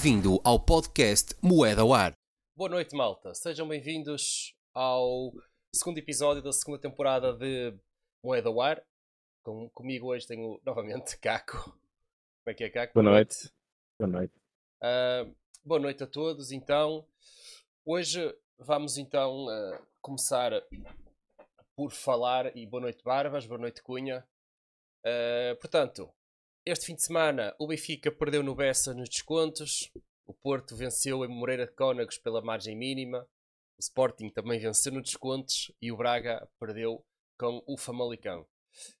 Bem-vindo ao podcast Moeda ao Ar. Boa noite, malta. Sejam bem-vindos ao segundo episódio da segunda temporada de Moeda ao Ar. Com, comigo hoje tenho novamente Caco. Como é que é, Caco? Boa noite. Boa noite. Uh, boa noite a todos. Então, hoje vamos então uh, começar por falar. E boa noite, Barbas. Boa noite, Cunha. Uh, portanto, este fim de semana o Benfica perdeu no Bessa nos descontos. O Porto venceu em Moreira de Cónagos pela margem mínima. O Sporting também venceu nos descontos. E o Braga perdeu com o Famalicão.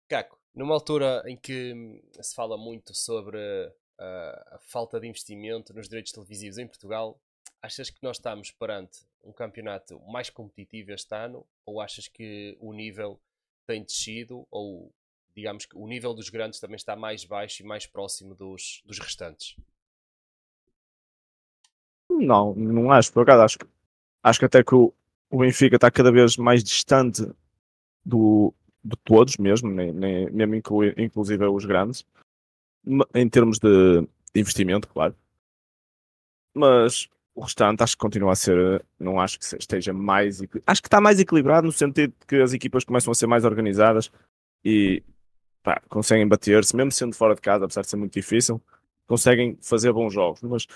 Caco, numa altura em que se fala muito sobre uh, a falta de investimento nos direitos televisivos em Portugal, achas que nós estamos perante um campeonato mais competitivo este ano? Ou achas que o nível tem descido? Ou digamos que o nível dos grandes também está mais baixo e mais próximo dos, dos restantes? Não, não acho, por acaso acho, acho que até que o, o Benfica está cada vez mais distante do, de todos mesmo, nem, nem, mesmo inclui, inclusive os grandes, em termos de, de investimento, claro. Mas o restante acho que continua a ser, não acho que esteja mais, acho que está mais equilibrado no sentido de que as equipas começam a ser mais organizadas e pá, conseguem bater-se, mesmo sendo fora de casa, apesar de ser muito difícil, conseguem fazer bons jogos, mas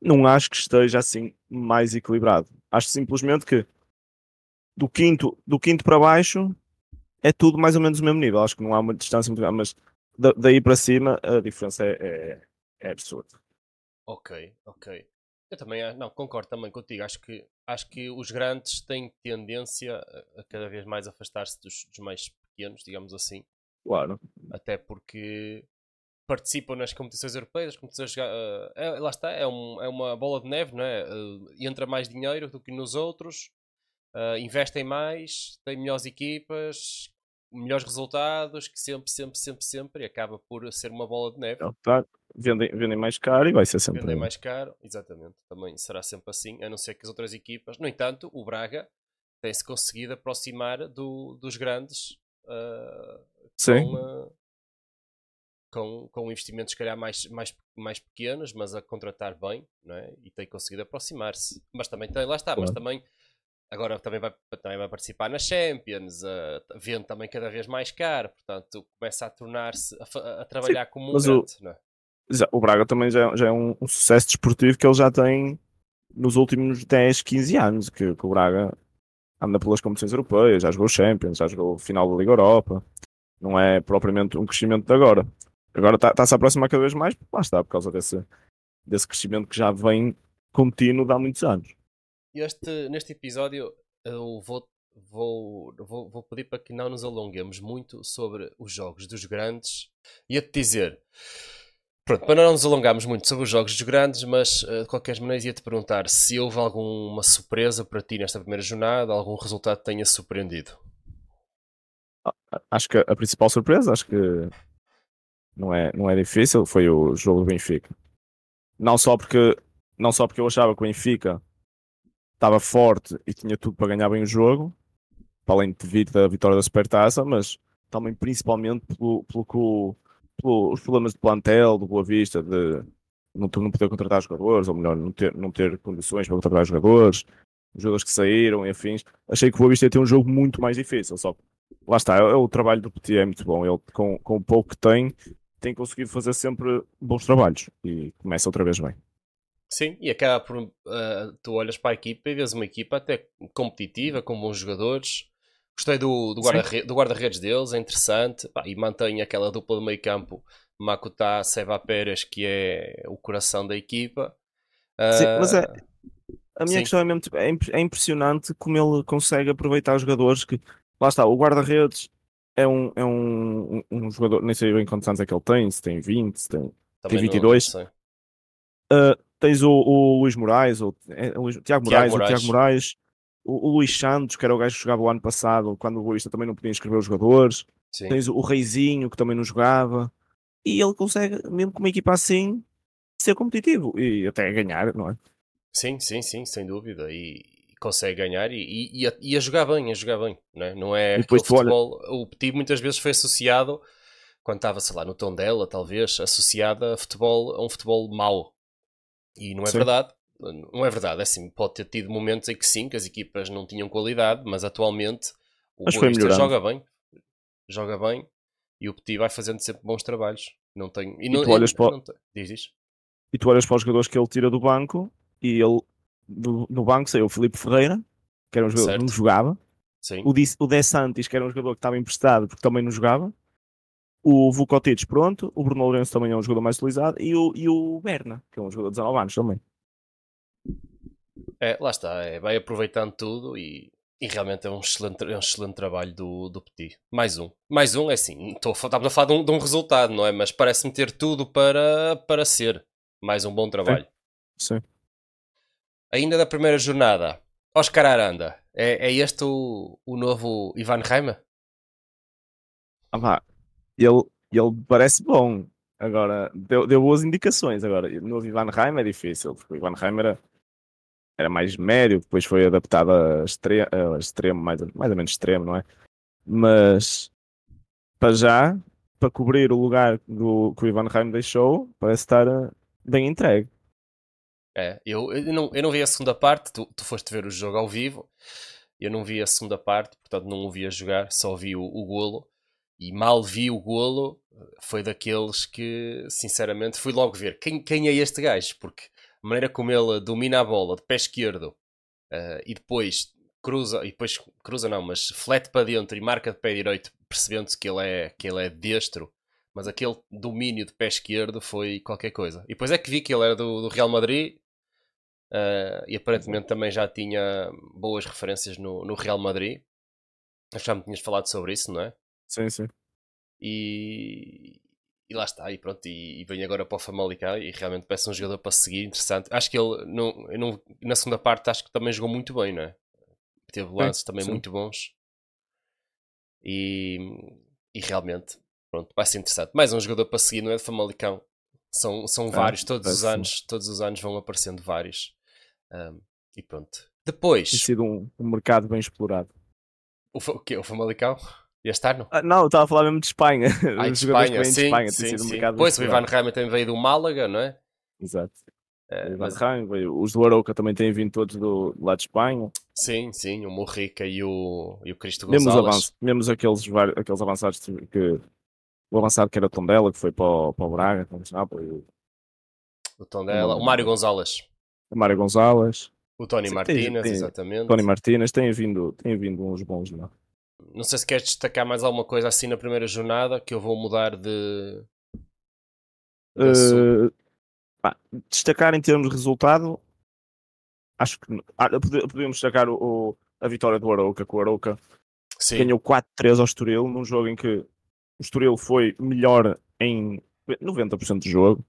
não acho que esteja assim mais equilibrado. Acho simplesmente que do quinto, do quinto para baixo é tudo mais ou menos o mesmo nível. Acho que não há uma distância muito grande, mas daí para cima a diferença é, é, é absurda. Ok, ok. Eu também ah, não, concordo também contigo. Acho que, acho que os grandes têm tendência a, a cada vez mais afastar-se dos, dos mais pequenos, digamos assim. Claro. Até porque participam nas competições europeias, as competições, uh, é, lá está, é, um, é, uma bola de neve, não é? Uh, entra mais dinheiro do que nos outros, uh, investem mais, têm melhores equipas, melhores resultados, que sempre, sempre, sempre, sempre, e acaba por ser uma bola de neve. Tá, vendem, vendem mais caro e vai ser sempre. Vendem mais caro, exatamente. Também será sempre assim, a não ser que as outras equipas. No entanto, o Braga tem-se conseguido aproximar do, dos grandes uh. Com, com, com investimentos, se calhar, mais, mais, mais pequenos, mas a contratar bem, não é? E tem conseguido aproximar-se. Mas também tem, lá está, mas também agora também vai, também vai participar nas Champions, uh, vendo também cada vez mais caro, portanto começa a tornar-se a, a, trabalhar Sim, como um grande, o, é? já, o Braga também já, já é um, um, sucesso desportivo que ele já tem nos últimos 10, 15 anos, que, que o Braga anda pelas competições europeias, já jogou Champions, já jogou final da Liga Europa, não é propriamente um crescimento de agora. Agora está-se tá a aproximar cada vez mais, lá está, por causa desse, desse crescimento que já vem contínuo de há muitos anos. Este, neste episódio eu vou, vou, vou, vou pedir para que não nos alonguemos muito sobre os jogos dos grandes. Ia-te dizer, pronto, para não nos alongarmos muito sobre os jogos dos grandes, mas de qualquer maneira ia-te perguntar se houve alguma surpresa para ti nesta primeira jornada, algum resultado que tenha surpreendido. Acho que a principal surpresa, acho que não é, não é difícil, foi o jogo do Benfica. Não só porque, não só porque eu achava que o Benfica estava forte e tinha tudo para ganhar bem o jogo, para além de vir da vitória da Supertaça, mas também principalmente pelo, pelo que o, pelo, os problemas de plantel, do Boa Vista, de não, não poder contratar jogadores, ou melhor, não ter, não ter condições para contratar jogadores, jogadores que saíram e afins. Achei que o Boa Vista ia ter um jogo muito mais difícil, só lá está, é, é, o trabalho do Petit é muito bom. Ele, com, com o pouco que tem, tem conseguido fazer sempre bons trabalhos e começa outra vez bem. Sim, e acaba por. Uh, tu olhas para a equipa e vês uma equipa até competitiva, com bons jogadores. Gostei do, do guarda-redes guarda deles, é interessante. Pá, e mantém aquela dupla de meio campo, Makuta, Seva Pérez, que é o coração da equipa. Uh, Sim, mas é. A minha sim. questão é mesmo tipo, é, é impressionante como ele consegue aproveitar os jogadores que lá está, o guarda-redes é um, é um, um, jogador, nem sei bem quantos anos é que ele tem, se tem 20, se tem, tem 22. Não, não uh, tens o, o Luís Moraes, o, é, o Tiago Moraes, Moraes. o Tiago Moraes, o, o, Luís Santos, que era o gajo que jogava o ano passado, quando o Boista também não podia inscrever os jogadores. Sim. Tens o Reizinho, que também não jogava. E ele consegue, mesmo com uma equipa assim, ser competitivo e até ganhar, não é? Sim, sim, sim, sem dúvida. E, consegue ganhar e, e, e, a, e, a, jogar bem, a jogar bem, não é? Não é depois futebol, olha... o Petit muitas vezes foi associado, quando estava, sei lá, no tom dela, talvez, associado a futebol, a um futebol mau. E não é Sim. verdade. Não é verdade, é assim, pode ter tido momentos em que sim, que as equipas não tinham qualidade, mas atualmente o Mas Boa joga bem, joga bem e o Petit vai fazendo sempre bons trabalhos. Não tem, e não, tu olhas e- para não diz, diz. E tu olhas para os jogadores que ele tira do banco e ele do- no banco saiu o Filipe Ferreira, que era um jogador que não Certo. jogava, Sim, o, Di, o De Santis, que era um jogador que estava emprestado porque também não jogava, o Vukotic, pronto, o Bruno Lourenço também é um jogador mais utilizado e o, e o Berna, que é um jogador de 19 anos também. é, lá está, é, vai aproveitando tudo e, e realmente é um excelente, é um excelente trabalho do, do Petit. Mais um, mais um é assim, estou estamos a falar de um, de um resultado, não é? Mas parece-me ter tudo para, para ser mais um bom trabalho. Sim. Ainda da primeira jornada, Oscar Aranda. É, é este o, o novo Ivan Reimer? Ah, pá, ele, ele parece bom. Agora, deu, deu boas indicações. Agora, no Ivan Reim é difícil, porque o Ivan Reim era, era mais médio, depois foi adaptado a, a extremo, mais, mais ou menos extremo, não é? Mas, para já, para cobrir o lugar do, que o Ivan Reim deixou, parece estar eh, bem entregue. É, eu, eu, não, eu não vi a segunda parte, tu, tu foste ver o jogo ao vivo, eu não vi a segunda parte, portanto não o vi a jogar, só vi o, o golo, e mal vi o golo, foi daqueles que, sinceramente, fui logo ver quem, quem é este gajo, porque a maneira como ele domina a bola de pé esquerdo eh, e depois cruza, e depois cruza não, mas flete para dentro e marca de pé direito, percebendo-se que ele é, que ele é destro, mas aquele domínio de pé esquerdo foi qualquer coisa. E depois é que vi que ele era do, do Real Madrid eh, e aparentemente também já tinha boas referências no, no Real Madrid. Acho que Já me tinhas falado sobre isso, não é? Sim, sim. E, e lá está, e pronto, e, e vem agora para o Famalicão e realmente parece um jogador para seguir, interessante. Acho que ele não- na segunda parte acho que também jogou muito bem, não é? Teve lances também sim. muito bons e, e realmente pronto, vai ser interessante. Mais um jogador para seguir, não é de Famalicão. São, são vários, todos os anos, todos os anos vão aparecendo vários. Ahm, e pronto. Depois, Tem sido um, um mercado bem explorado. o, o quê? O Famalicão? Este ano? Ah, não, eu estava a falar mesmo de Espanha. Ah, de Espanha, vêm de sim, Espanha. sim, tem sido um sim. Pois, o Ivan. Reimer também veio do Málaga, não é? Exato. Ivan mas- os do Arouca também têm vindo todos do, do lado de Espanha. sim, sim, o Morrica e o, e o Cristo Mesmo, Gonçalves. avanços, mesmo aqueles, aqueles avançados que- o avançado que era Tondela, que foi para o, para o Braga, para o Nápoles, o O Tondela, o Mário Gonzalez, o Mário Gonzalez, o Tony Sim, Martínez, tem- exatamente. Tony Martínez, têm vindo, têm vindo uns bons, não é? Não sei se queres destacar mais alguma coisa assim na primeira jornada que eu vou mudar de. de. Eh, pá, destacar em termos de resultado, acho que ah, pode- podemos destacar o, o- a vitória do Arouca, que o Arouca Sim, ganhou 4-3 ao Estoril, num jogo em que o Estoril foi melhor em 90% do jogo.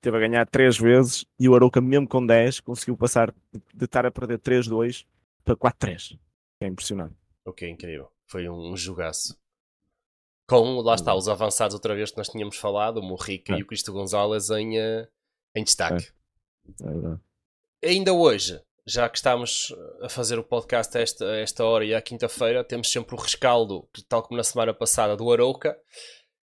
Teve a ganhar 3 vezes e o Arouca, mesmo com 10, conseguiu passar de, estar a perder 3-2 para 4-3. É impressionante. ok, incrível. Foi um, jogaço. Com, lá está, os avançados outra vez que nós tínhamos falado, o Morrica É. e o Cristo Gonzalez em, eh, em destaque. É verdade. ainda hoje, já que estamos a fazer o podcast a esta, a esta hora e à quinta-feira, temos sempre o rescaldo, tal como na semana passada, do Arouca.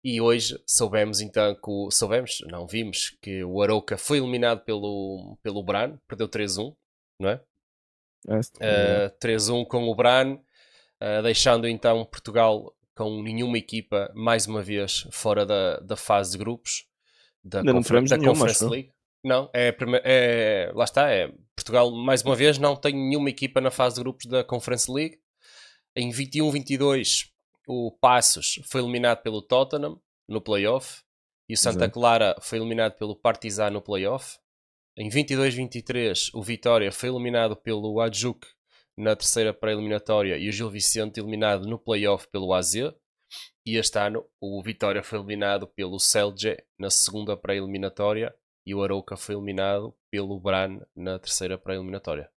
E hoje soubemos então que o, soubemos, não vimos que o Arouca foi eliminado pelo, pelo Bran, perdeu 3-1, não é? É, é Uh, 3-1 com o Bran, uh, deixando então Portugal com nenhuma equipa, mais uma vez, fora da, da fase de grupos da, Ainda Confer- da nenhuma, Conference. League. Não, é, é- lá está, é Portugal, mais uma vez, não tem nenhuma equipa na fase de grupos da Conference League. Em 21-22, o Passos foi eliminado pelo Tottenham no playoff e o Santa Exato. Clara foi eliminado pelo Partizan no playoff. Em 22-23, o Vitória foi eliminado pelo Adjuk na terceira pré-eliminatória e o Gil Vicente eliminado no playoff pelo AZ. E este ano o Vitória foi eliminado pelo Celje na segunda pré-eliminatória e o Arouca foi eliminado pelo Bran na terceira pré-eliminatória.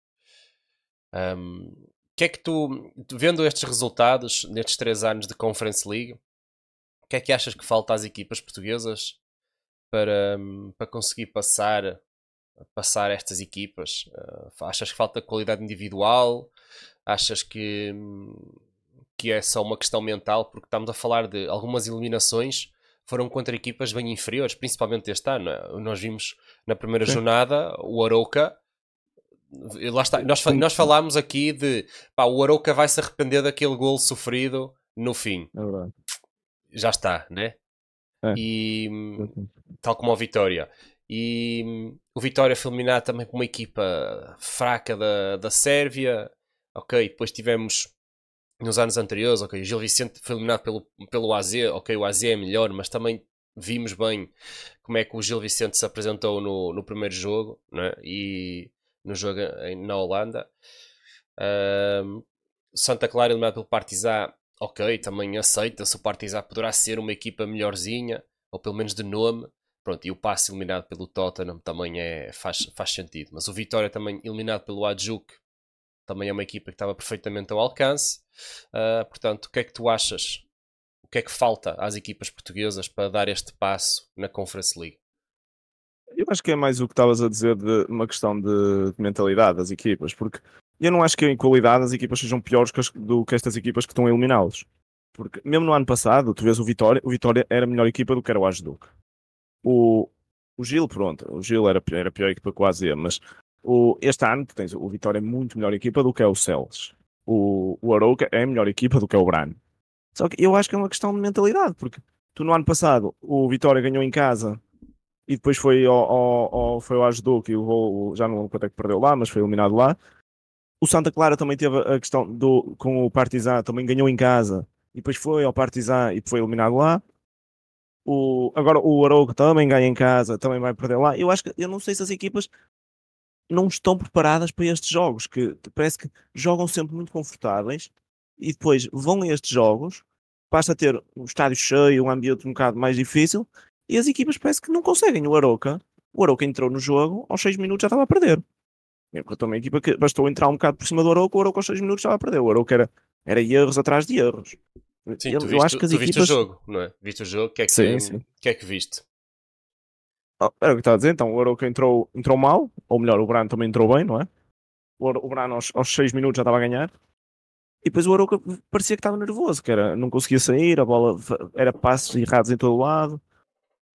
Um, que é que tu, vendo estes resultados nestes três anos de Conference League, o que é que achas que falta às equipas portuguesas para, para conseguir passar passar estas equipas? Uh, achas que falta qualidade individual? Achas que, hum, que é só uma questão mental? Porque estamos a falar de algumas eliminações foram contra equipas bem inferiores, principalmente este ano. é? Nós vimos na primeira Sim. jornada o Arouca. Lá está. Nós, nós falámos aqui de pá, o Arouca vai se arrepender daquele gol sofrido no fim. É. Já está, né? É. E tal como o Vitória. E o Vitória foi eliminado também por uma equipa fraca da, da Sérvia. Ok, depois tivemos nos anos anteriores, ok, o Gil Vicente foi eliminado pelo, pelo AZ, ok, o AZ é melhor, mas também vimos bem como é que o Gil Vicente se apresentou no, no primeiro jogo, né? e no jogo na Holanda. Ahm, Santa Clara eliminado pelo Partizan, ok, também aceita-se, o Partizan poderá ser uma equipa melhorzinha, ou pelo menos de nome, Pronto, e o passe eliminado pelo Tottenham também é, faz, faz sentido. Mas o Vitória também eliminado pelo Adjuk também é uma equipa que estava perfeitamente ao alcance. Ah, portanto, o que é que tu achas? O que é que falta às equipas portuguesas para dar este passo na Conference League? Eu acho que é mais o que estavas a dizer de uma questão de, de mentalidade das equipas, porque eu não acho que em qualidade as equipas sejam piores que as- do que estas equipas que estão a eliminá-los. Porque mesmo no ano passado, tu vês o Vitória, o Vitória era a melhor equipa do que era o Ajuduc. O, o Gil, pronto, o Gil era, era a pior equipa AZ, mas o, este ano tu tens o Vitória é muito melhor equipa do que é o Celes. O, o Arouca é melhor equipa do que é o Brano. Só que eu acho que é uma questão de mentalidade, porque tu no ano passado o Vitória ganhou em casa e depois foi ao, ao, ao- foi ao Ajuduc e o já não lembro quanto é que perdeu lá, mas foi eliminado lá. O Santa Clara também teve a questão do, com o Partizan, também ganhou em casa e depois foi ao Partizan e foi eliminado lá. O, agora o Arouca também ganha em casa, também vai perder lá. Eu acho que eu não sei se as equipas não estão preparadas para estes jogos, que parece que jogam sempre muito confortáveis e depois vão a estes jogos, passa a ter um estádio cheio, um ambiente um bocado mais difícil e as equipas parece que não conseguem. O Arouca, o Arouca entrou no jogo, aos 6 minutos já estava a perder. Enquanto uma equipa que bastou entrar um bocado por cima do Arouca, o Arouca aos 6 minutos estava a perder. O Arouca era, era erros atrás de erros. Sim, eu, tu, eu viste, acho que as tu viste equipas. o jogo, não é? Viste o jogo, o que é que, Sim, sim. que, é que viste? Oh, era o que estava a dizer, então o Arouca entrou, entrou mal, ou melhor, o Brano também entrou bem, não é? O, Brano aos, aos 6 minutos já estava a ganhar. E depois o Arouca parecia que estava nervoso, que era, não conseguia sair, a bola era passos errados em todo o lado.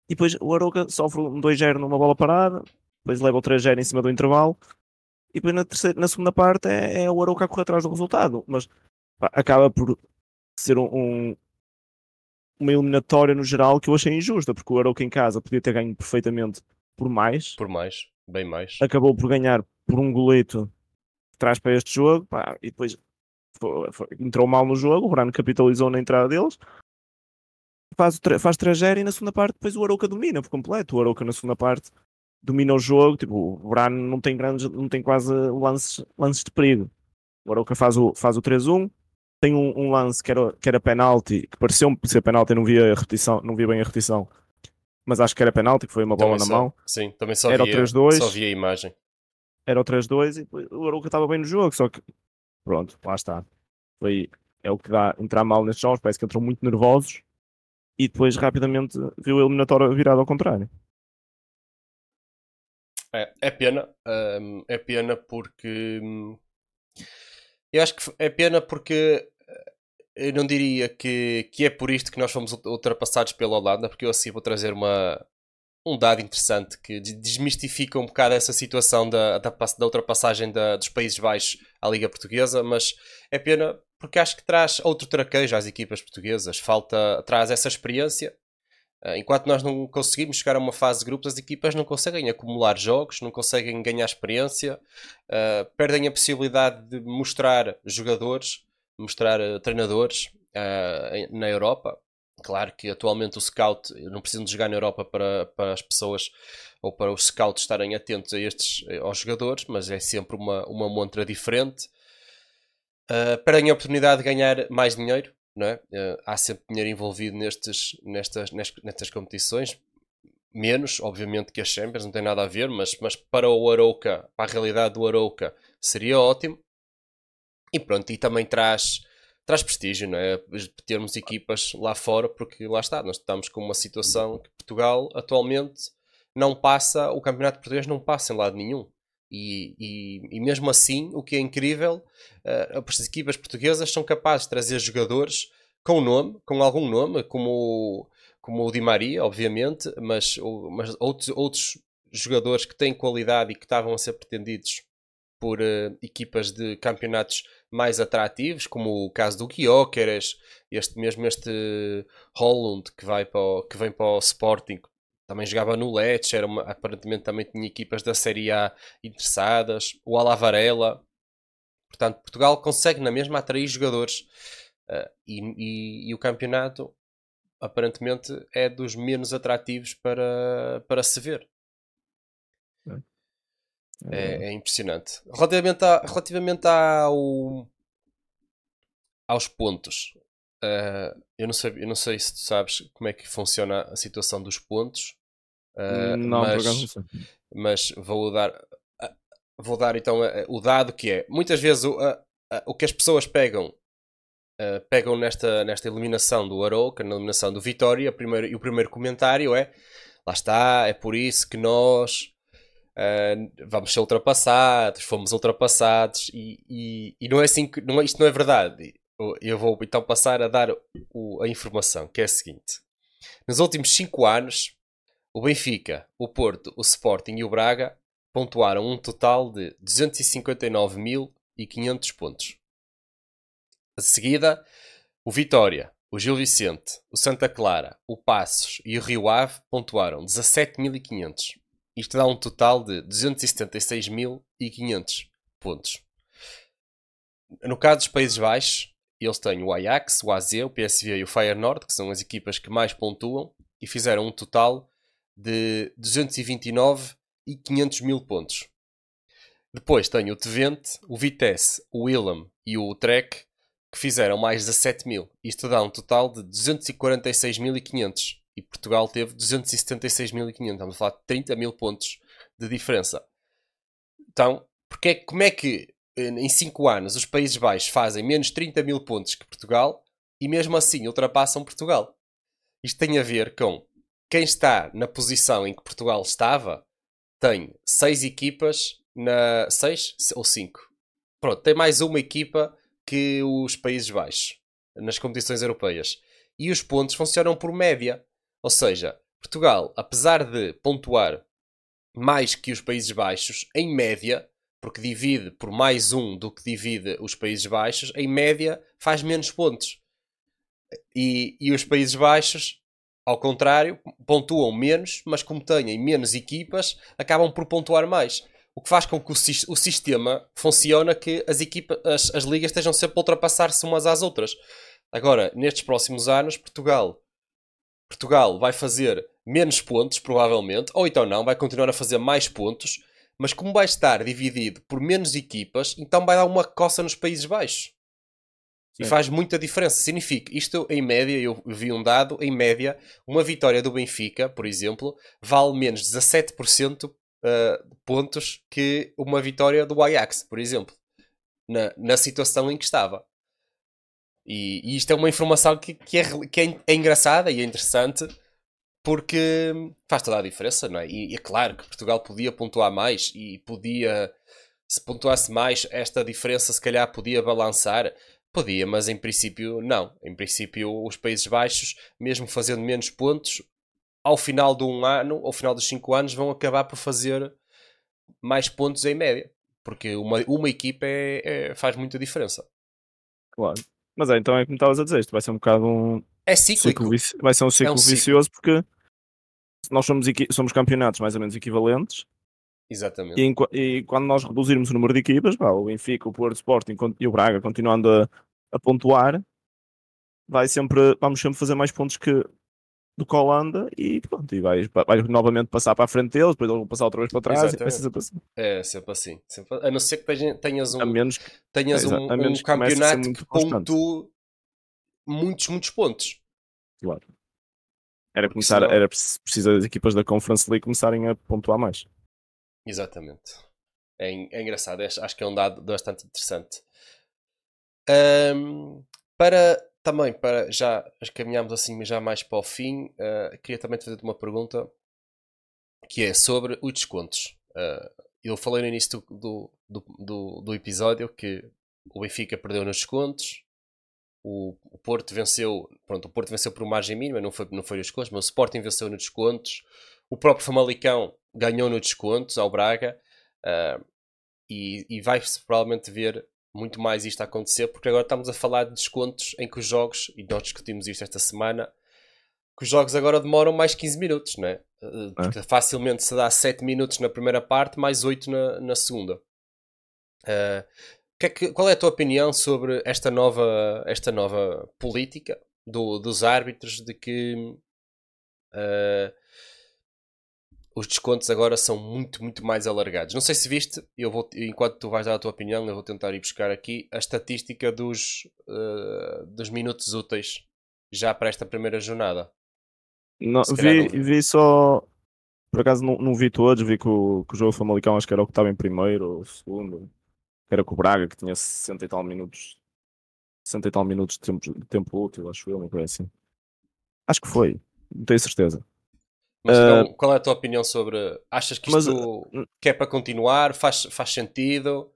E depois o Arouca sofre um 2-0 numa bola parada, depois leva o 3-0 em cima do intervalo. E depois na, terceira, na segunda parte é, é o Arouca a correr atrás do resultado. Mas pá, acaba por ser um, um- uma eliminatória no geral que eu achei injusta, porque o Arouca em casa podia ter ganho perfeitamente por mais, Por mais, bem mais. acabou por ganhar por um goleto que traz para este jogo, pá, e depois foi- foi- entrou mal no jogo, o Brano capitalizou na entrada deles, faz, faz 3-0 e na segunda parte depois o Arouca domina por completo, o Arouca na segunda parte domina o jogo, tipo, o Brano não tem grandes, não tem quase lances, lances de perigo. O Arouca faz o, faz o 3-1, tem um, um lance que era, que era penalti, que pareceu-me ser penalti, não vi a repetição, não vi bem a repetição, mas acho que era penalti, que foi uma bola Também na só- mão Sim, também só Era via, 3-2. só via a imagem. era o 3-2 e o Arouca estava bem no jogo, só que pronto, lá está. Foi, é o que dá entrar mal nestes jogos, parece que entrou muito nervosos e depois rapidamente viu a eliminatória virada ao contrário. É, é pena, hum, é pena porque hum, eu acho que é pena porque eu não diria que, que é por isto que nós fomos ult- ultrapassados pela Holanda, porque eu assim vou trazer uma, um dado interessante que de- desmistifica um bocado essa situação da, da, da ultrapassagem da- dos Países Baixos à Liga Portuguesa, mas é pena porque acho que traz outro traquejo às equipas portuguesas, falta, traz essa experiência. Uh, Enquanto nós não conseguimos chegar a uma fase de grupos, as equipas não conseguem acumular jogos, não conseguem ganhar experiência, uh, perdem a possibilidade de mostrar jogadores, mostrar uh, treinadores em- na Europa. Claro que atualmente o scout não precisam de jogar na Europa para, para as pessoas ou para os scouts estarem atentos a estes, eh, aos jogadores, mas é sempre uma, uma montra diferente. Uh, a oportunidade de ganhar mais dinheiro, não é? Uh, há sempre dinheiro envolvido nestes, nestas, nestas, nestas competições, menos, obviamente, que as Champions, não tem nada a ver, mas, mas para o Arouca, para a realidade do Arouca, seria ótimo. E pronto, e também traz, traz prestígio, não é? Termos equipas lá fora, porque lá está, nós estamos com uma situação que Portugal atualmente não passa, o campeonato português não passa em lado nenhum. E, e, e mesmo assim, o que é incrível, uh, as equipas portuguesas são capazes de trazer jogadores com nome, com algum nome, como, como o Di Maria, obviamente, mas, mas outros, outros jogadores que têm qualidade e que estavam a ser pretendidos por uh, equipas de campeonatos mais atrativos, como o caso do Gyökeres, este mesmo este Holland que vai para o, que vem para o Sporting, também jogava no Lecce, era uma, aparentemente também tinha equipas da Série A interessadas, o Alavarela. Portanto, Portugal consegue na mesma atrair jogadores uh, e, e, e, o campeonato aparentemente é dos menos atrativos para, para se ver. É, é, é impressionante. Relativamente, a, relativamente ao, aos pontos, uh, eu, não sei, eu não sei se tu sabes como é que funciona a situação dos pontos. Uh, não, mas, não sei. mas vou dar, uh, vou dar então o dado que é muitas vezes o, o que as pessoas pegam pegam nesta, nesta eliminação do Arouca, na eliminação do Vitória, primeiro, e o primeiro comentário é lá está, é por isso que nós Uh, vamos ser ultrapassados, fomos ultrapassados e, e, e não é assim que não é, isto não é verdade. Eu vou então passar a dar o, a informação que é a seguinte: nos últimos 5 anos, o Benfica, o Porto, o Sporting e o Braga pontuaram um total de 259.500 pontos. A seguida, o Vitória, o Gil Vicente, o Santa Clara, o Passos e o Rio Ave pontuaram 17.500. Isto dá um total de 276.500 pontos. No caso dos Países Baixos, eles têm o Ajax, o AZ, o PSV e o Feyenoord, que são as equipas que mais pontuam, e fizeram um total de 229.500 mil pontos. Depois tem o Twente, o Vitesse, o Willem e o Utrecht, que fizeram mais 17 mil. Isto dá um total de 246.500 e Portugal teve 276.500. Estamos a falar de 30 mil pontos de diferença. Então, porque, como é que eh, em 5 anos os Países Baixos fazem menos 30 mil pontos que Portugal e mesmo assim ultrapassam Portugal? Isto tem a ver com quem está na posição em que Portugal estava tem 6 equipas na 6 ou 5. Pronto, tem mais uma equipa que os Países Baixos nas competições europeias. E os pontos funcionam por média. Ou seja, Portugal, apesar de pontuar mais que os Países Baixos, em média, porque divide por mais um do que divide os Países Baixos, em média faz menos pontos. E, e os Países Baixos, ao contrário, pontuam menos, mas como têm menos equipas, acabam por pontuar mais. O que faz com que o, o sistema funcione que as, equipas, as, as ligas estejam sempre a ultrapassar-se umas às outras. Agora, nestes próximos anos, Portugal Portugal vai fazer menos pontos, provavelmente, ou então não, vai continuar a fazer mais pontos, mas como vai estar dividido por menos equipas, então vai dar uma coça nos Países Baixos. Sim. E faz muita diferença. Significa, isto em média, eu vi um dado, em média, uma vitória do Benfica, por exemplo, vale menos 17% uh, de pontos que uma vitória do Ajax, por exemplo, na, na situação em que estava. E, e isto é uma informação que, que, é, que é, é, engraçada e é interessante porque faz toda a diferença, não é? E, é claro que Portugal podia pontuar mais e podia, se pontuasse mais, esta diferença se calhar podia balançar. Podia, mas em princípio não. Em princípio, os Países Baixos, mesmo fazendo menos pontos, ao final de um ano, ao final dos cinco anos, vão acabar por fazer mais pontos em média. Porque uma, uma equipa é, é, faz muita diferença. Claro. Mas é, então é como estavas a dizer, isto vai ser um bocado um. É cíclico. Ciclo, vai ser um ciclo, é um ciclo vicioso porque nós somos, somos campeonatos mais ou menos equivalentes. Exatamente. E, e, quando nós reduzirmos o número de equipas, pá, o Benfica, o Porto, Sporting e o Braga continuando a, a pontuar, vai sempre, vamos sempre fazer mais pontos que, do que a Holanda e pronto, e vais, vais novamente passar para a frente deles, depois eles vão passar outra vez para trás e sempre assim. É, sempre assim. Sempre, a não ser que tenhas um, a menos que, tenhas é, um, um campeonato que, que pontue muitos, muitos pontos. Claro. Era, começar, senão... era preciso as equipas da Conference League começarem a pontuar mais. Exatamente. É, é engraçado, é, acho que é um dado bastante interessante. Um, para também para já caminhamos assim já mais para o fim, uh, queria também te fazer uma pergunta que é sobre os descontos. Uh, eu falei no início do, do, do, do, episódio que o Benfica perdeu nos descontos, o, o, Porto venceu, pronto, o Porto venceu por margem mínima, não foi, não foi os descontos, mas o Sporting venceu nos descontos. O próprio Famalicão ganhou nos descontos ao Braga. Uh, e, e vai-se provavelmente ver muito mais isto a acontecer, porque agora estamos a falar de descontos em que os jogos, e nós discutimos isto esta semana, que os jogos agora demoram mais 15 minutos, não é? Eh, porque é. facilmente se dá 7 minutos na primeira parte, mais 8 na, na segunda. Uh, que é que, qual é a tua opinião sobre esta nova, esta nova política do, dos árbitros de que uh, os descontos agora são muito, muito mais alargados. Não sei se viste, eu vou, enquanto tu vais dar a tua opinião, eu vou tentar ir buscar aqui a estatística dos, uh, dos minutos úteis já para esta primeira jornada. Não, vi, não... vi só. Por acaso não, não vi todos, vi que o, que o jogo Famalicão acho que era o que estava em primeiro ou segundo. Que era com o Braga, que tinha 60 e tal minutos. 60 e tal minutos de tempo, de tempo útil, acho eu, uma coisa assim. Acho que foi, não tenho certeza. Mas então, uh, qual é a tua opinião sobre. Achas que isto mas, que é para continuar? Faz, faz sentido?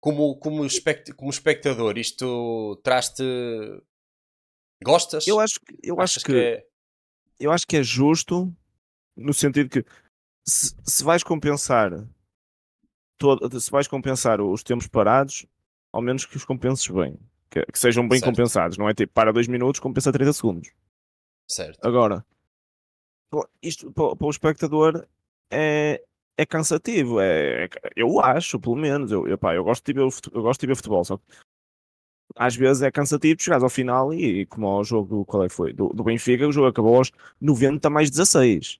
Como, como, espect, como espectador, isto traz-te. Gostas? Eu acho, eu acho que, que é... eu acho que é justo no sentido que se, se vais compensar todo, se vais compensar os tempos parados, ao menos que os compenses bem. Que, que sejam bem certo. compensados. Não é tipo, para 2 minutos, compensa 30 segundos. Certo. Agora, isto para, para o espectador é, é cansativo. É, é, eu acho, pelo menos. Eu, eu, pá, eu, gosto de ver, eu gosto de ver futebol, só que às vezes é cansativo chegar ao final e, como ao jogo qual é foi? Do, do Benfica, o jogo acabou aos 90 mais 16.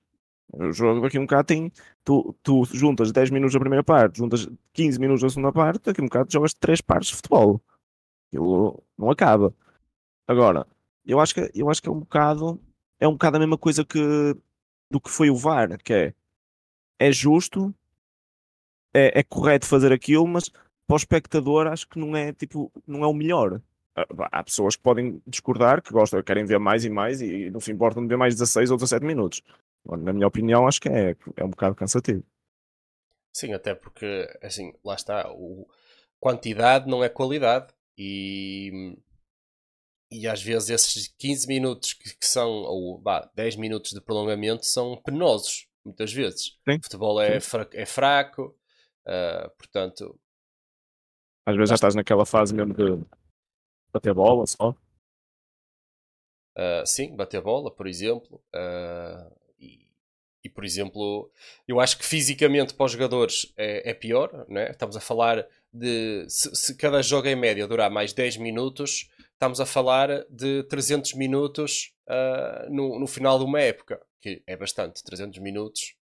O jogo aqui um bocado tem. Tu, tu juntas 10 minutos da primeira parte, juntas 15 minutos da segunda parte, aqui um bocado jogas 3 partes de futebol. Aquilo não acaba. Agora, eu acho que, eu acho que é um bocado é um bocado a mesma coisa que do que foi o VAR, que é é justo, é, é correto fazer aquilo, mas para o espectador acho que não é tipo, não é o melhor. Ah, há pessoas que podem discordar, que gostam, querem ver mais e mais e não se importam de ver mais 16 ou 17 minutos. Na minha opinião, acho que é, é um bocado cansativo. Sim, até porque, assim, lá está, o, quantidade não é qualidade e e às vezes esses 15 minutos que, que são, ou bah, 10 minutos de prolongamento, são penosos, muitas vezes. Sim. O futebol é, fraco, é fraco uh, portanto. Às vezes já estás naquela fase mesmo de bater bola só. Uh, sim, bater bola, por exemplo. Uh, e, e, por exemplo, eu acho que fisicamente para os jogadores é, é pior, né? estamos a falar de se, se, cada jogo em média durar mais 10 minutos, estamos a falar de 300 minutos uh, no, no, final de uma época, que é bastante, 300 minutos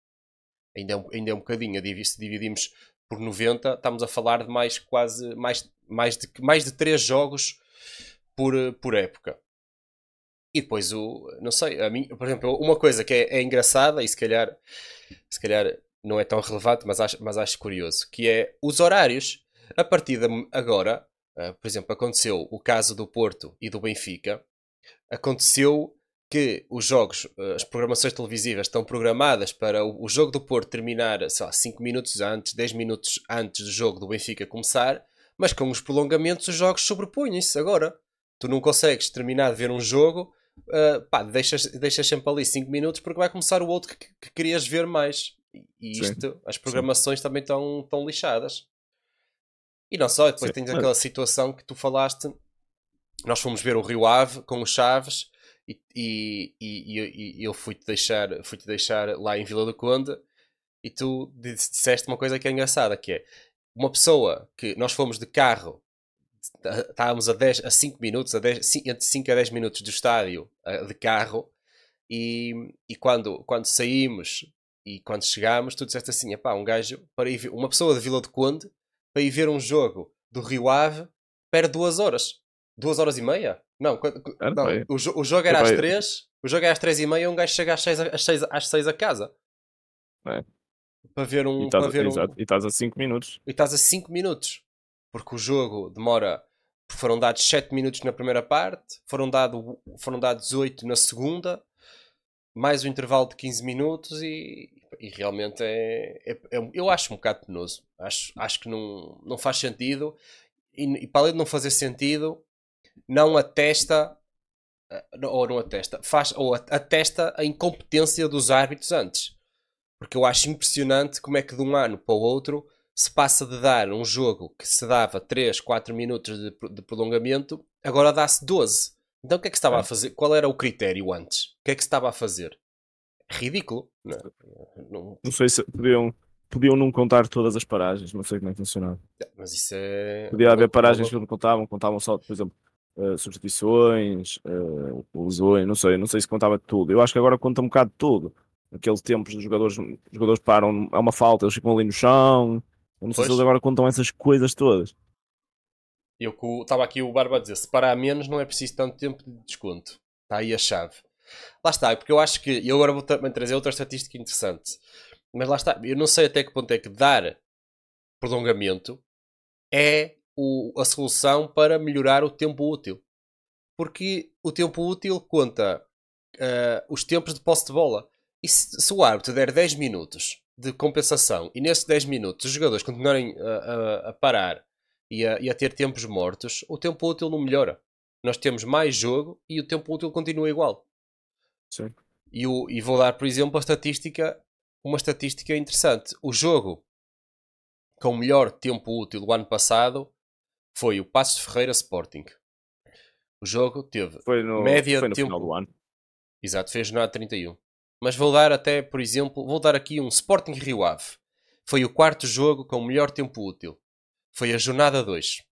ainda é um, ainda é um bocadinho, se dividimos por 90, estamos a falar de mais quase, mais, mais, de, mais de 3 jogos por, por época. E depois o, não sei, a mim, por exemplo, uma coisa que é, é engraçada e se calhar, se calhar não é tão relevante, mas acho, mas acho curioso, que é os horários. A partir de agora, Uh, por exemplo, aconteceu o caso do Porto e do Benfica. Aconteceu que os jogos, uh, as programações televisivas estão programadas para o, o jogo do Porto terminar, sei lá, 5 minutos antes, 10 minutos antes do jogo do Benfica começar, mas com os prolongamentos os jogos sobrepõem-se agora. Tu não consegues terminar de ver um jogo, uh, pá, deixas, deixas sempre ali 5 minutos porque vai começar o outro que, que querias ver mais. E isto, Sim. as programações Sim. também estão, estão lixadas. E não só, depois Sim. tens aquela situação que tu falaste. Nós fomos ver o Rio Ave com os Chaves e, e, e, e eu fui-te deixar, fui -te deixar lá em Vila do Conde e tu disseste uma coisa que é engraçada, que é uma pessoa que nós fomos de carro, estávamos a, 10, a 5 minutos, a 10, entre 5 a 10 minutos do estádio de carro e, e quando, quando saímos e quando chegámos, tu disseste assim, pá, um gajo, para ir, uma pessoa de Vila do Conde para ir ver um jogo do Rio Ave perde duas horas. Duas horas e meia? Não, não o, o, jogo era às três, o jogo é às três e meia e um gajo chega às seis, às seis, às seis a casa. É. Para ver um. E estás, ver um... e estás a 5 minutos. E estás a 5 minutos. Porque o jogo demora. Foram dados 7 minutos na primeira parte, foram, dado, foram dados 8 na segunda, mais um intervalo de 15 minutos e, e realmente é, é, é, eu acho um bocado penoso. Acho, acho que não, não faz sentido. E, e para além de não fazer sentido, não atesta uh, ou não atesta, faz ou atesta a incompetência dos árbitros antes. Porque eu acho impressionante como é que de um ano para o outro se passa de dar um jogo que se dava 3, 4 minutos de, de prolongamento, agora dá-se 12. Então o que é que se estava a fazer? Qual era o critério antes? O que é que se estava a fazer? Ridículo. Não, não- Não sei se podiam, podiam não contar todas as paragens, não sei como é que funcionava. mas isso é. Podia haver paragens que não contavam, contavam só, por exemplo, eh, substituições, uh, lesões, não sei, não sei se contava tudo. Eu acho que agora conta um bocado de tudo. Aquele tempo os jogadores, os jogadores param, é uma falta, eles ficam ali no chão. Eu não sei se Pois. eles agora contam essas coisas todas. Eu estava aqui o Barba a dizer: se parar menos, não é preciso tanto tempo de desconto. Está aí a chave. Lá está, porque eu acho que. E agora vou também trazer outra estatística interessante. Mas lá está, eu não sei até que ponto é que dar prolongamento é o- a solução para melhorar o tempo útil. Porque o tempo útil conta ah, os tempos de posse de bola. E se, se o árbitro der 10 minutos de compensação e nesses 10 minutos os jogadores continuarem a, a- a parar e a, e a ter tempos mortos, o tempo útil não melhora. Nós temos mais jogo e o tempo útil continua igual. Sim. E, o- e vou dar, por exemplo, a estatística, uma estatística interessante. O jogo com o melhor tempo útil do ano passado foi o Passos de Ferreira Sporting. O jogo teve, Foi no, Média foi no tempo. final do ano. exato, fez jornada 31. Mas vou dar até, por exemplo, vou dar aqui um Sporting Rio Ave. Foi o quarto jogo com o melhor tempo útil. Foi a jornada 2.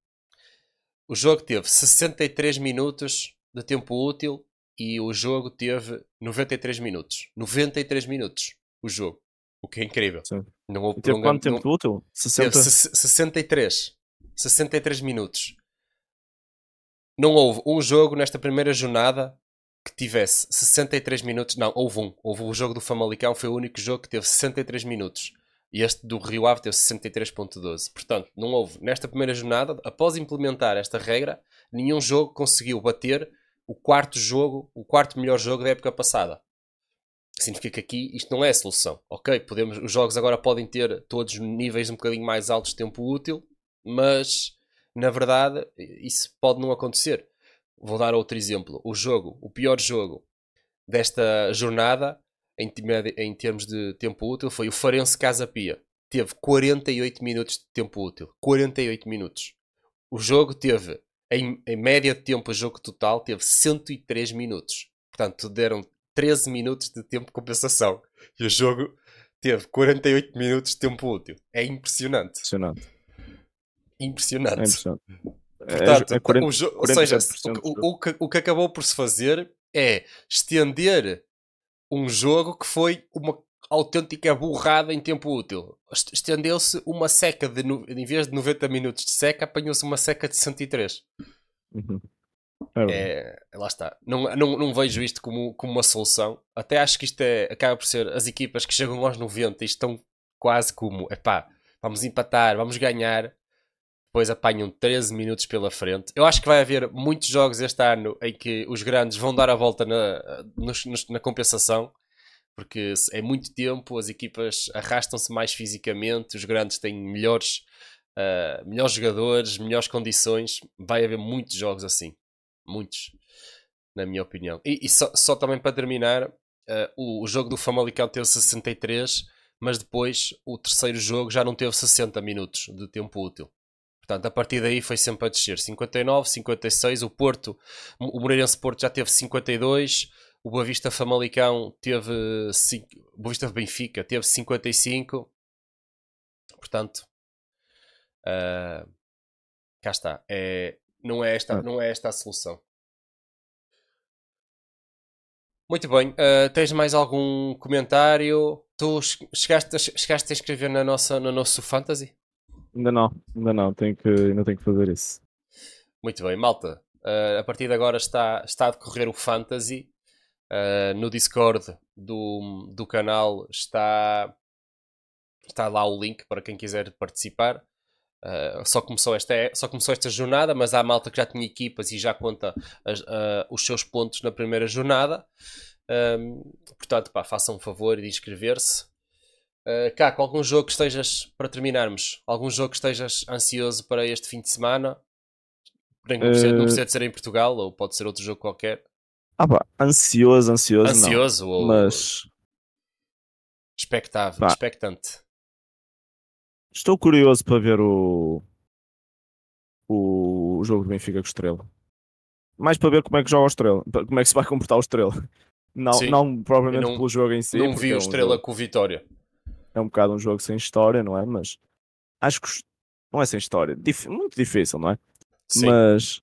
O jogo teve 63 minutos de tempo útil e o jogo teve 93 minutos. 93 minutos o jogo. O que é incrível. Sim. Não houve teve quanto tempo útil? Teve 60? se- 63. 63 minutos. Não houve um jogo nesta primeira jornada que tivesse 63 minutos. Não, houve um. Houve o jogo do Famalicão, foi o único jogo que teve 63 minutos. E este do Rio Ave teve 63.12. Portanto, não houve. Nesta primeira jornada, após implementar esta regra, nenhum jogo conseguiu bater o quarto jogo, o quarto melhor jogo da época passada. Significa que aqui isto não é a solução. Ok, podemos, os jogos agora podem ter todos níveis um bocadinho mais altos de tempo útil, mas na verdade isso pode não acontecer. Vou dar outro exemplo. O jogo, o pior jogo desta jornada, em, em termos de tempo útil, foi o Farense Casa Pia. Teve 48 minutos de tempo útil. 48 minutos. O jogo teve, em, em média de tempo, o jogo total teve 103 minutos. Portanto, deram 13 minutos de tempo de compensação. E o jogo teve 48 minutos de tempo útil. É impressionante. Impressionante. É Impressionante. impressionante. É- Portanto, é 40 o ou seja, 47% o, o- o que, o que acabou por se fazer é estender um jogo que foi uma autêntica burrada em tempo útil. Est- Estendeu-se uma seca de, no- em vez de 90 minutos de seca, apanhou-se uma seca de 103. Uhum. É. É, lá está. Não, não, não vejo isto como, como uma solução. Até acho que isto é, acaba por ser as equipas que chegam aos 90 e estão quase como, epá, vamos empatar, vamos ganhar. Depois apanham 13 minutos pela frente. Eu acho que vai haver muitos jogos este ano em que os grandes vão dar a volta na, nos- na compensação, porque é muito tempo, as equipas arrastam-se mais fisicamente, os grandes têm melhores, ah, melhores jogadores, melhores condições. Vai haver muitos jogos assim. Muitos, na minha opinião. E, e só, só também para terminar, ah, o, o jogo do Famalicão teve 63, mas depois o terceiro jogo já não teve 60 minutos de tempo útil. Portanto, a partir daí foi sempre a descer. 59, 56. O Porto, o Moreirense Porto já teve 52. O Boa Vista Famalicão teve. cin- O Boa Vista Benfica teve 55. Portanto, ah, cá está. É, não, é esta, não é esta a solução. Muito bem. ah, tens mais algum comentário? Tu che- chegaste a, chegaste a escrever na nossa, no nosso Fantasy? Ainda não, ainda não, tenho que, ainda tenho que fazer isso. Muito bem, malta. Uh, a partir de agora está, está a decorrer o Fantasy. Uh, no Discord do, do canal está, está lá o link para quem quiser participar. Uh, só, começou esta, só começou esta jornada, mas há malta que já tinha equipas e já conta as- uh, os seus pontos na primeira jornada. Um, portanto, pá, façam um favor de inscrever-se. Uh, Caco, algum jogo que estejas, para terminarmos, algum jogo que estejas ansioso para este fim de semana? Não precisa, não precisa de ser em Portugal, ou pode ser outro jogo qualquer. Ah pá, ansioso, ansioso, Ansioso não. ou Mas expectável, Pá. expectante. estou curioso para ver o, o, o jogo do Benfica com o Estrela. Mais para ver como é que joga o Estrela, como é que se vai comportar o Estrela. Não, Sim. não propriamente Eu não- pelo jogo em si. não vi é o um Estrela jogo- com o Vitória. é um bocado um jogo sem história, não é? Mas acho que não é sem história, dif- muito difícil, não é? Sim, Mas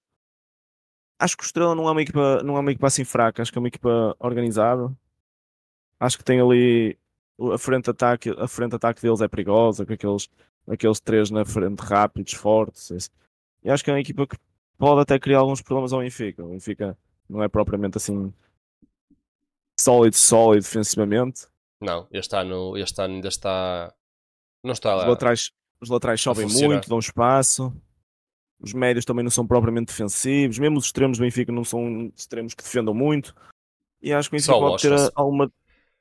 acho que o Estrela não é uma equipa, não é uma equipa assim fraca, acho que é uma equipa organizada. Acho que tem ali a frente de ataque, a frente de ataque deles é perigosa, com aqueles, aqueles três na frente rápidos, fortes. esse. E acho que é uma equipa que pode até criar alguns problemas ao Benfica. O Benfica não é propriamente assim sólido, sólido defensivamente. não, este ano, este ano ainda está. Não está Os lá. laterais, os laterais sobem muito, dão espaço. Os médios também não são propriamente defensivos. Mesmo os extremos do Benfica não são extremos que defendam muito. E acho que o Benfica pode ter, alguma,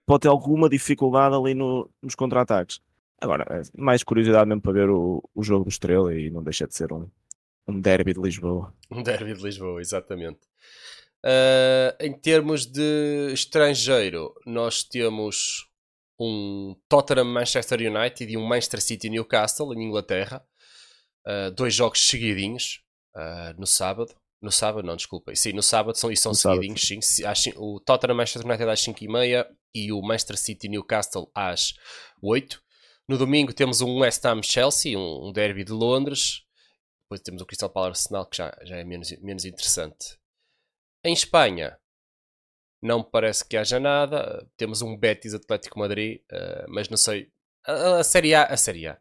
pode ter alguma dificuldade ali no- nos contra-ataques. Agora, é mais curiosidade mesmo para ver o, o jogo do Estrela e não deixa de ser um, um derby de Lisboa. Um derby de Lisboa, exatamente. Ah, em termos de estrangeiro, nós temos um Tottenham Manchester United e um Manchester City Newcastle em Inglaterra. Ah, dois jogos seguidinhos ah, no sábado. No sábado, não, desculpem. Sim, no sábado são, e são No sábado. seguidinhos. Sim, Se- às o Tottenham Manchester United às 5h30 e o Manchester City Newcastle às 8 No domingo temos um West Ham Chelsea, um, um derby de Londres. Depois temos o Crystal Palace Arsenal, que já, já é menos, menos interessante. Em Espanha, não parece que haja nada. Temos um Betis Atlético Madrid, eh, mas não sei. A, a Série A, a Série A,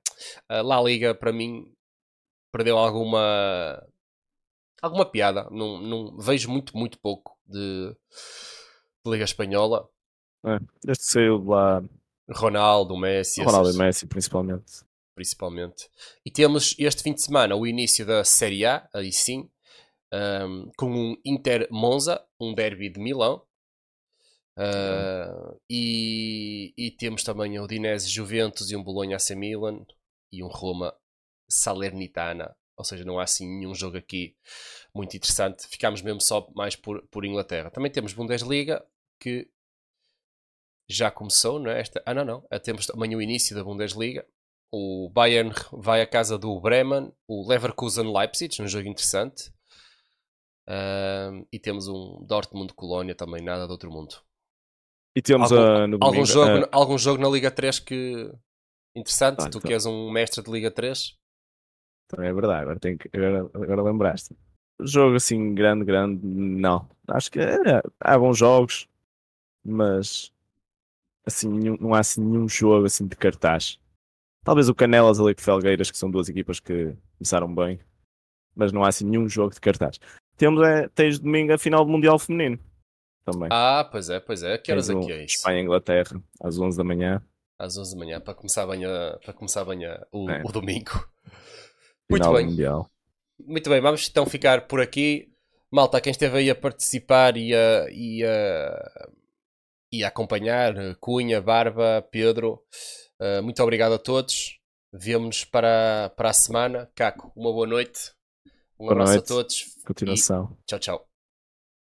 a La Liga, para mim, perdeu alguma alguma piada. Não, não vejo muito, muito pouco de, de Liga Espanhola. É, desde que saiu de lá, Ronaldo, Messi, Ronaldo e Messi principalmente. principalmente. E temos este fim de semana o início da Série A, aí sim, ahm, com um Inter Monza, um derby de Milão. Ah, e, e temos também o Dinese Juventus e um Bolonha AC Milan e um Roma Salernitana. Ou seja, não há assim nenhum jogo aqui muito interessante. Ficámos mesmo só mais por, por Inglaterra. Também temos Bundesliga, que já começou, não é? Esta, ah, não, não. Temos também o início da Bundesliga. O Bayern vai à casa do Bremen, o Leverkusen Leipzig, um jogo interessante. E temos um Dortmund Colónia também, nada de outro mundo. E temos Algum- ah, Algum jogo, ah, algum jogo na Liga 3 que interessante? Ah, tu então. que és um mestre de Liga 3? Também é verdade, agora, tenho que, agora, agora lembraste. Jogo assim grande, grande, não. Acho que é, há bons jogos, mas assim, nenhum- não há assim nenhum jogo assim de cartaz. Talvez o Canelas ali com Felgueiras, que são duas equipas que começaram bem, mas não há assim nenhum jogo de cartaz. Temos é, tens domingo a final do Mundial Feminino também. Ah, pois é, pois é. Que horas Tens é é isso? Espanha e Inglaterra, às 11 da manhã. Às 11 da manhã, para começar bem, a, para começar bem a- o, É. o domingo. Muito bem. Mundial. Muito bem, vamos então ficar por aqui. Malta, quem esteve aí a participar e a, e a, e a acompanhar, eh, Cunha, Barba, Pedro, eh, muito obrigado a todos. Vemo-nos para, para a semana. Caco, uma boa noite. Um Boa abraço noite. a todos. Continuação. Tchau, tchau.